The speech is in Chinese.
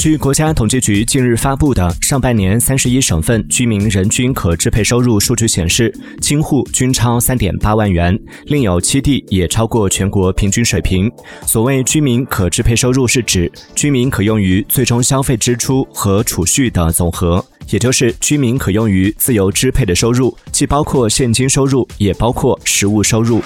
据国家统计局近日发布的上半年三十一省份居民人均可支配收入数据显示京沪均超三点八万元另有七地也超过全国平均水平。所谓居民可支配收入是指居民可用于最终消费支出和储蓄的总和也就是居民可用于自由支配的收入既包括现金收入也包括实物收入。